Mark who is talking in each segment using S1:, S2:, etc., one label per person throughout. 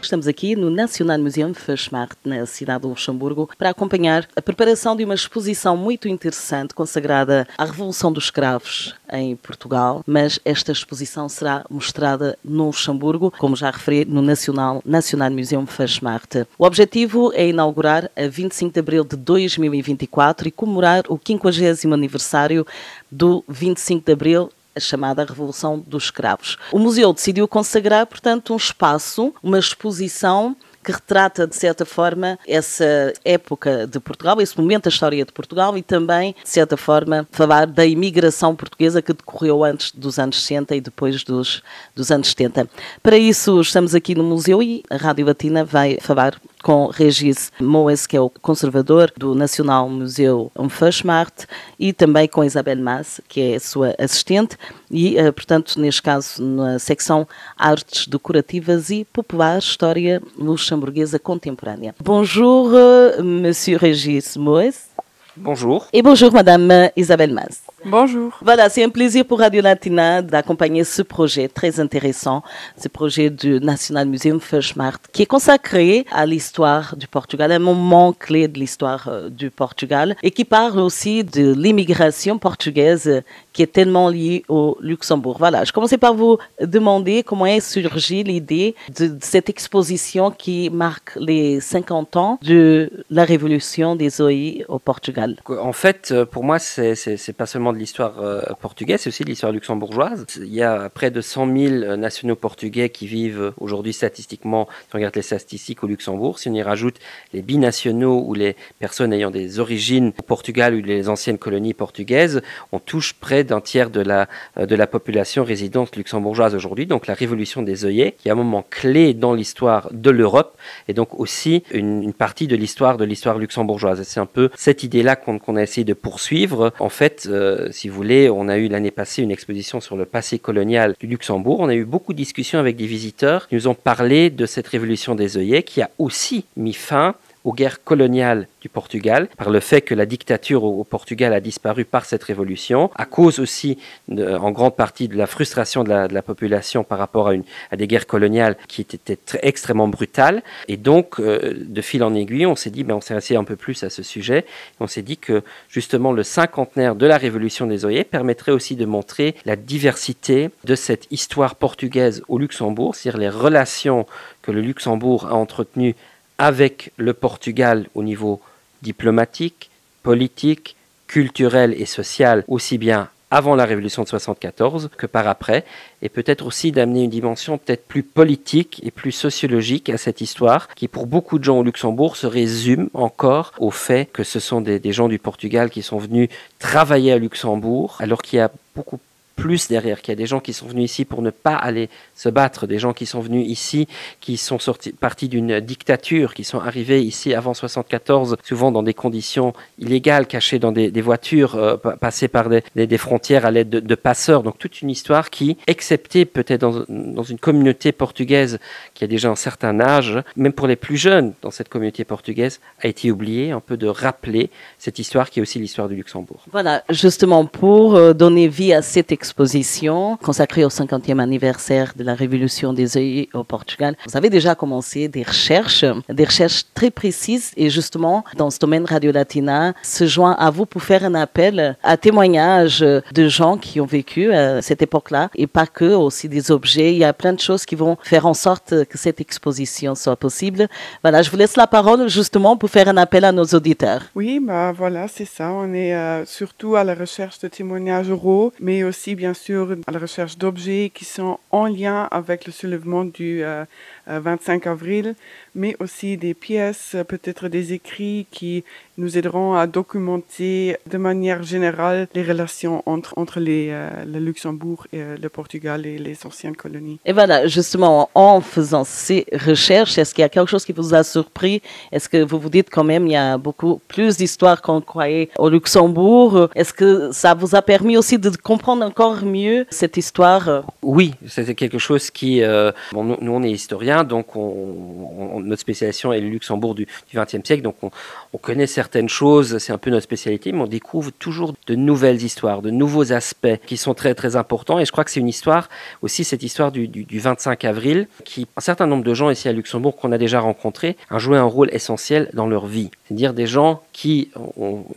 S1: Estamos aqui no National Museum Fashmart, na cidade de Luxemburgo, para acompanhar a preparação de uma exposição muito interessante consagrada à Revolução dos Escravos em Portugal, mas esta exposição será mostrada no Luxemburgo, como já referi, no National, National Museum Fashmart. O objetivo é inaugurar a 25 de abril de 2024 e comemorar o 50 aniversário do 25 de abril a chamada Revolução dos Escravos. O museu decidiu consagrar, portanto, um espaço, uma exposição que retrata, de certa forma, essa época de Portugal, esse momento da história de Portugal e também, de certa forma, falar da imigração portuguesa que decorreu antes dos anos 60 e depois dos, dos anos 70. Para isso, estamos aqui no museu e a Rádio Latina vai falar com Regis Moes, que é o conservador do Nacional Museu Umfashmart, e também com Isabel Mas, que é sua assistente, e, eh, portanto, neste caso, na secção Artes Decorativas e Popular História Luxemburguesa Contemporânea. Bonjour, euh, Monsieur Regis Moes.
S2: Bonjour.
S1: Et bonjour, Madame Isabelle Mas.
S3: Bonjour.
S1: Voilà, c'est un plaisir pour Radio Latina d'accompagner ce projet très intéressant, ce projet du National Museum Fashmart, qui est consacré à l'histoire du Portugal, un moment clé de l'histoire euh, du Portugal, et qui parle aussi de l'immigration portugaise qui est tellement liée au Luxembourg. Voilà, je commençais par vous demander comment est surgie l'idée de, cette exposition qui marque les 50 ans de la révolution des OI au Portugal.
S2: En fait, pour moi, c'est pas seulement de l'histoire euh, portugaise, c'est aussi de l'histoire luxembourgeoise. Il y a près de 100 000 nationaux portugais qui vivent aujourd'hui statistiquement, si on regarde les statistiques au Luxembourg. Si on y rajoute les binationaux ou les personnes ayant des origines au ou les anciennes colonies portugaises, on touche près d'un tiers de la, euh, de la population résidente luxembourgeoise aujourd'hui. Donc la révolution des œillets, qui est un moment clé dans l'histoire de l'Europe, et donc aussi une, partie de l'histoire de l'histoire luxembourgeoise. C'est un peu cette idée-là qu'on qu'on a essayé de poursuivre. En fait, euh, si vous voulez, on a eu l'année passée une exposition sur le passé colonial du Luxembourg. On a eu beaucoup de discussions avec des visiteurs qui nous ont parlé de cette révolution des œillets qui a aussi mis fin aux guerres coloniales du Portugal, par le fait que la dictature au, Portugal a disparu par cette révolution, à cause aussi en grande partie de la frustration de la, population par rapport à, des guerres coloniales qui étaient extrêmement brutales. Et donc, euh, de fil en aiguille, on s'est dit, ben, on s'est resté un peu plus à ce sujet. On s'est dit que justement le cinquantenaire de la révolution des œillets permettrait aussi de montrer la diversité de cette histoire portugaise au Luxembourg, c'est-à-dire les relations que le Luxembourg a entretenues avec le Portugal au niveau diplomatique, politique, culturel et social, aussi bien avant la révolution de 74 que par après, et peut-être aussi d'amener une dimension peut-être plus politique et plus sociologique à cette histoire, qui pour beaucoup de gens au Luxembourg se résume encore au fait que ce sont des, des gens du Portugal qui sont venus travailler à Luxembourg, alors qu'il y a beaucoup plus derrière, qu'il y a des gens qui sont venus ici pour ne pas aller se battre, des gens qui sont venus ici, qui sont sortis, partis d'une dictature, qui sont arrivés ici avant 74, souvent dans des conditions illégales, cachés dans des, voitures, euh, passés par des, frontières à l'aide de, passeurs. Donc toute une histoire qui, excepté peut-être dans, dans, une communauté portugaise qui a déjà un certain âge, même pour les plus jeunes dans cette communauté portugaise, a été oubliée, un peu de rappeler cette histoire qui est aussi l'histoire du Luxembourg.
S1: Voilà, justement pour euh, donner vie à cette exposition consacrée au 50e anniversaire de la révolution des œillets au Portugal. Vous avez déjà commencé des recherches, des recherches très précises et justement dans ce domaine Radio Latina se joint à vous pour faire un appel à témoignages de gens qui ont vécu à cette époque-là et pas que, aussi des objets. Il y a plein de choses qui vont faire en sorte que cette exposition soit possible. Voilà, je vous laisse la parole justement pour faire un appel à nos auditeurs.
S3: Oui, bah voilà, c'est ça. On est euh, surtout à la recherche de témoignages oraux, mais aussi bien sûr à la recherche d'objets qui sont en lien avec le soulèvement du, euh, 25 avril, mais aussi des pièces, peut-être des écrits qui nous aideront à documenter de manière générale les relations entre, entre les, le Luxembourg et le Portugal et les anciennes colonies.
S1: Et voilà, justement, en faisant ces recherches, est-ce qu'il y a quelque chose qui vous a surpris? Est-ce que vous vous dites quand même il y a beaucoup plus d'histoires qu'on croyait au Luxembourg? Est-ce que ça vous a permis aussi de comprendre encore mieux cette histoire?
S2: Oui, c'était quelque chose qui... Euh, bon, nous, on est historiens, donc on, notre spécialisation est le Luxembourg du XXe siècle, donc on, on connaît certaines choses, c'est un peu notre spécialité, mais on découvre toujours de nouvelles histoires, de nouveaux aspects qui sont très très importants. Et je crois que c'est une histoire, aussi cette histoire du, du, du 25 avril, qui un certain nombre de gens ici à Luxembourg qu'on a déjà rencontrés ont joué un rôle essentiel dans leur vie. C'est-à-dire des gens qui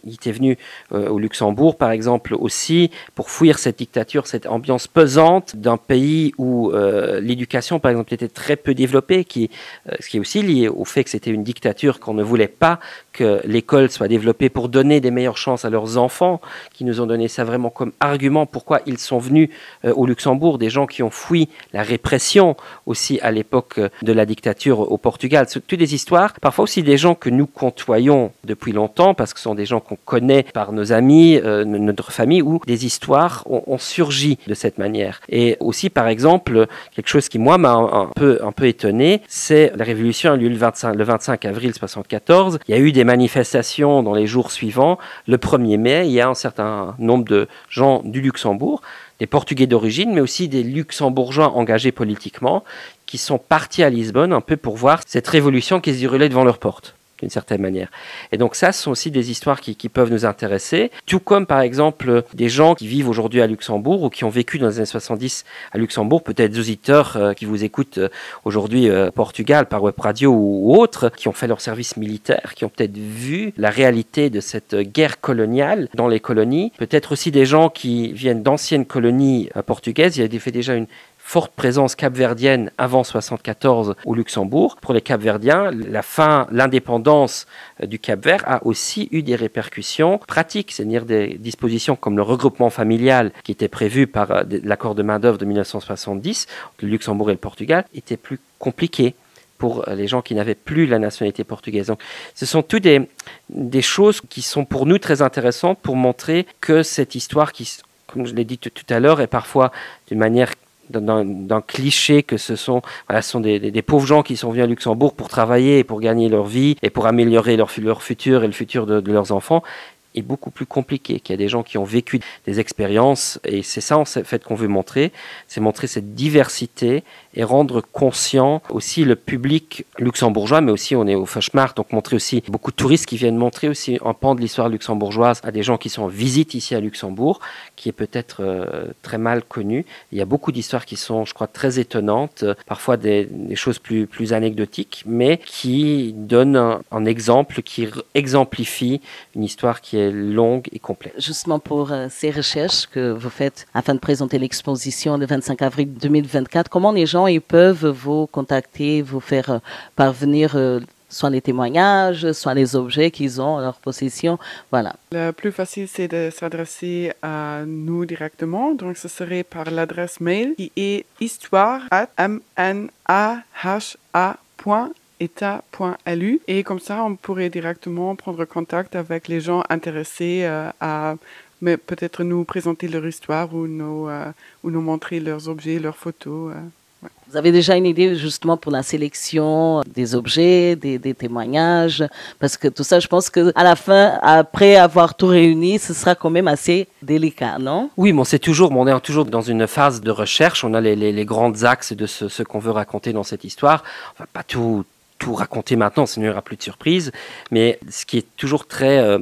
S2: étaient venus euh, au Luxembourg, par exemple, aussi pour fuir cette dictature, cette ambiance pesante d'un pays où euh, l'éducation, par exemple, était très peu développée, qui, euh, ce qui est aussi lié au fait que c'était une dictature qu'on ne voulait pas que l'école soit développée pour donner des meilleures chances à leurs enfants, qui nous ont donné ça vraiment comme argument pourquoi ils sont venus au Luxembourg, des gens qui ont fui la répression aussi à l'époque de la dictature au Portugal. Toutes des histoires, parfois aussi des gens que nous côtoyons depuis longtemps, parce que ce sont des gens qu'on connaît par nos amis, euh, notre famille, où des histoires ont, surgi de cette manière. Et aussi, par exemple, quelque chose qui, moi, m'a un, peu, un étonné, c'est la révolution a eu lieu le 25, le 25 avril 1974. Il y a eu des manifestations dans les jours suivants. Le 1er mai, il y a un certain nombre de gens du Luxembourg des Portugais d'origine, mais aussi des Luxembourgeois engagés politiquement, qui sont partis à Lisbonne un peu pour voir cette révolution qui se déroulait devant leurs portes d'une certaine manière. Et donc ça, ce sont aussi des histoires qui, peuvent nous intéresser, tout comme par exemple des gens qui vivent aujourd'hui à Luxembourg ou qui ont vécu dans les années 70 à Luxembourg, peut-être des auditeurs euh, qui vous écoutent euh, aujourd'hui au euh, Portugal par web radio ou, autres, qui ont fait leur service militaire, qui ont peut-être vu la réalité de cette guerre coloniale dans les colonies, peut-être aussi des gens qui viennent d'anciennes colonies portugaises, il y a fait déjà une forte présence capverdienne avant 74 au Luxembourg. Pour les Capverdiens, la fin, l'indépendance euh, du Cap-Vert a aussi eu des répercussions pratiques, c'est-à-dire des dispositions comme le regroupement familial qui était prévu par euh, l'accord de main-d'œuvre de 1970 entre le Luxembourg et le Portugal, était plus compliqué pour euh, les gens qui n'avaient plus la nationalité portugaise. Donc, ce sont toutes des, des choses qui sont pour nous très intéressantes pour montrer que cette histoire qui, comme je l'ai dit tout à l'heure, est parfois d'une manière d'un cliché que ce sont, ce sont des, pauvres gens qui sont venus à Luxembourg pour travailler et pour gagner leur vie et pour améliorer leur, leur futur et le futur de leurs enfants est beaucoup plus compliqué, qu'il y a des gens qui ont vécu des expériences, et c'est ça en fait qu'on veut montrer, c'est montrer cette diversité et rendre conscient aussi le public luxembourgeois, mais aussi on est au Fashmart, donc montrer aussi beaucoup de touristes qui viennent montrer aussi un pan de l'histoire luxembourgeoise à des gens qui sont en visite ici à Luxembourg, qui est peut-être euh, très mal connu. Il y a beaucoup d'histoires qui sont, je crois, très étonnantes, parfois des, des, choses plus, plus anecdotiques, mais qui donnent un, un, exemple, qui exemplifie une histoire qui est longue et complète.
S1: Justement pour euh, ces recherches que vous faites afin de présenter l'exposition le 25 avril 2024, comment les gens ils peuvent vous contacter, vous faire euh, parvenir euh, soit les témoignages, soit les objets qu'ils ont à leur possession? Voilà.
S3: Le plus facile, c'est de s'adresser à nous directement. Donc, ce serait par l'adresse mail qui est histoire et comme ça on pourrait directement prendre contact avec les gens intéressés euh, à peut-être nous présenter leur histoire ou nous, ou nous montrer leurs objets, leurs photos.
S1: Vous avez déjà une idée justement pour la sélection des objets, des, témoignages, parce que tout ça, je pense que à la fin, après avoir tout réuni, ce sera quand même assez délicat, non?
S2: Oui, mais c'est toujours, on est toujours dans une phase de recherche. On a les, les, grands axes de ce, qu'on veut raconter dans cette histoire. On va pas tout tout raconter maintenant, sinon il n'y aura plus de surprises. Mais ce qui est toujours très euh,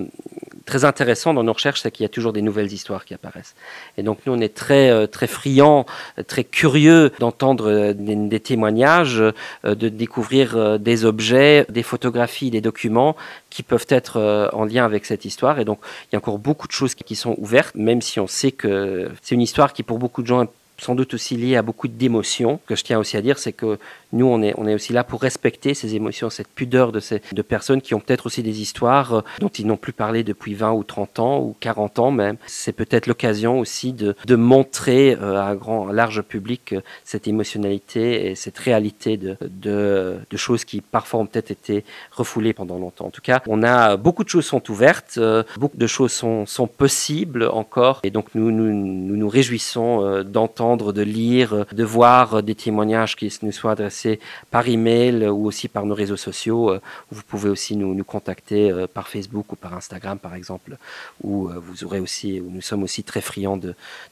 S2: très intéressant dans nos recherches, c'est qu'il y a toujours des nouvelles histoires qui apparaissent. Et donc nous, on est très, euh, très friands, très curieux d'entendre euh, des, témoignages, euh, de découvrir des objets, des photographies, des documents qui peuvent être en lien avec cette histoire. Et donc, il y a encore beaucoup de choses qui sont ouvertes, même si on sait que c'est une histoire qui, pour beaucoup de gens, sans doute aussi lié à beaucoup d'émotions. Ce que je tiens aussi à dire, c'est que nous, on est, on est aussi là pour respecter ces émotions, cette pudeur de ces de personnes qui ont peut-être aussi des histoires euh, dont ils n'ont plus parlé depuis 20 ou 30 ans ou 40 ans même. C'est peut-être l'occasion aussi de, de montrer euh, à un grand, large public euh, cette émotionnalité et cette réalité de, de, de choses qui parfois ont peut-être été refoulées pendant longtemps. En tout cas, on a beaucoup de choses sont ouvertes, beaucoup de choses sont, sont possibles encore et donc nous nous, nous, nous réjouissons d'entendre, de lire, de voir des témoignages qui nous soient adressés par email ou aussi par nos réseaux sociaux. Euh, vous pouvez aussi nous, contacter euh, par Facebook ou par Instagram, par exemple, où euh, vous aurez aussi, nous sommes aussi très friands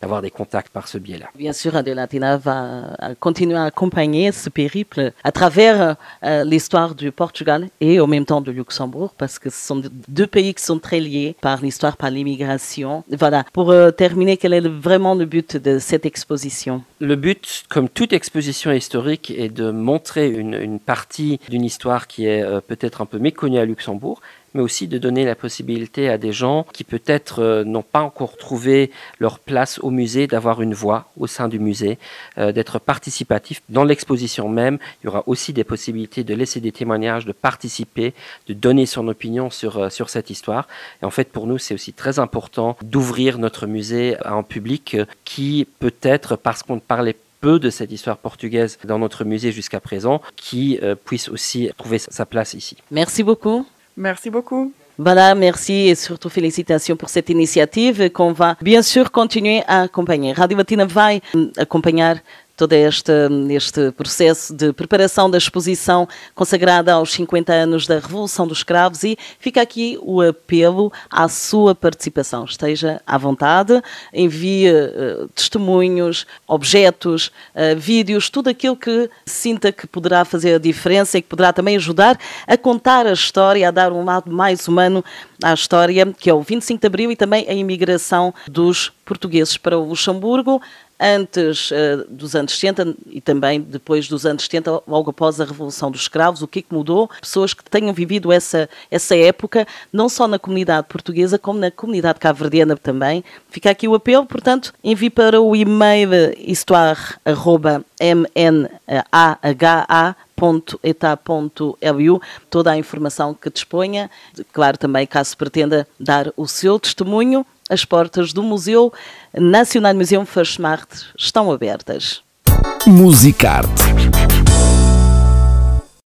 S2: d'avoir des contacts par ce biais-là.
S1: Bien sûr, Radio Latina va continuer à accompagner ce périple à travers l'histoire du Portugal et en même temps du Luxembourg, parce que ce sont deux pays qui sont très liés par l'histoire, par l'immigration. Voilà. Pour terminer, quel est vraiment le but de cette exposition?
S2: Le but, comme toute exposition historique, est de montrer une, partie d'une histoire qui est euh, peut-être un peu méconnue à Luxembourg, mais aussi de donner la possibilité à des gens qui peut-être euh, n'ont pas encore trouvé leur place au musée d'avoir une voix au sein du musée, euh, d'être participatif. Dans l'exposition même, il y aura aussi des possibilités de laisser des témoignages, de participer, de donner son opinion sur, euh, sur cette histoire. Et en fait, pour nous, c'est aussi très important d'ouvrir notre musée à un public qui peut-être, parce qu'on ne parlait peu de cette histoire portugaise dans notre musée jusqu'à présent, qui puisse aussi trouver sa place ici.
S1: Merci beaucoup.
S3: Merci beaucoup.
S1: Voilà, merci et surtout félicitations pour cette initiative qu'on va bien sûr continuer à acompanhar. Radio vai acompanhar todo este, este processo de preparação da exposição consagrada aos 50 anos da Revolução dos Escravos e fica aqui o apelo à sua participação. Esteja à vontade, envie uh, testemunhos, objetos, uh, vídeos, tudo aquilo que sinta que poderá fazer a diferença e que poderá também ajudar a contar a história, a dar um lado mais humano à história, que é o 25 de Abril e também a imigração dos portugueses para o Luxemburgo antes uh, dos anos 70 e também depois dos anos 70, logo após a Revolução dos Escravos, o que, é que mudou? Pessoas que tenham vivido essa, essa época, não só na comunidade portuguesa, como na comunidade cabo-verdiana também. Fica aqui o apelo, portanto, envie para o e-mail histoire.mnah.eta.lu toda a informação que disponha. Claro, também, caso pretenda dar o seu testemunho, as portas do Museu Nacional Museu Fashmart estão abertas.
S4: Musicarte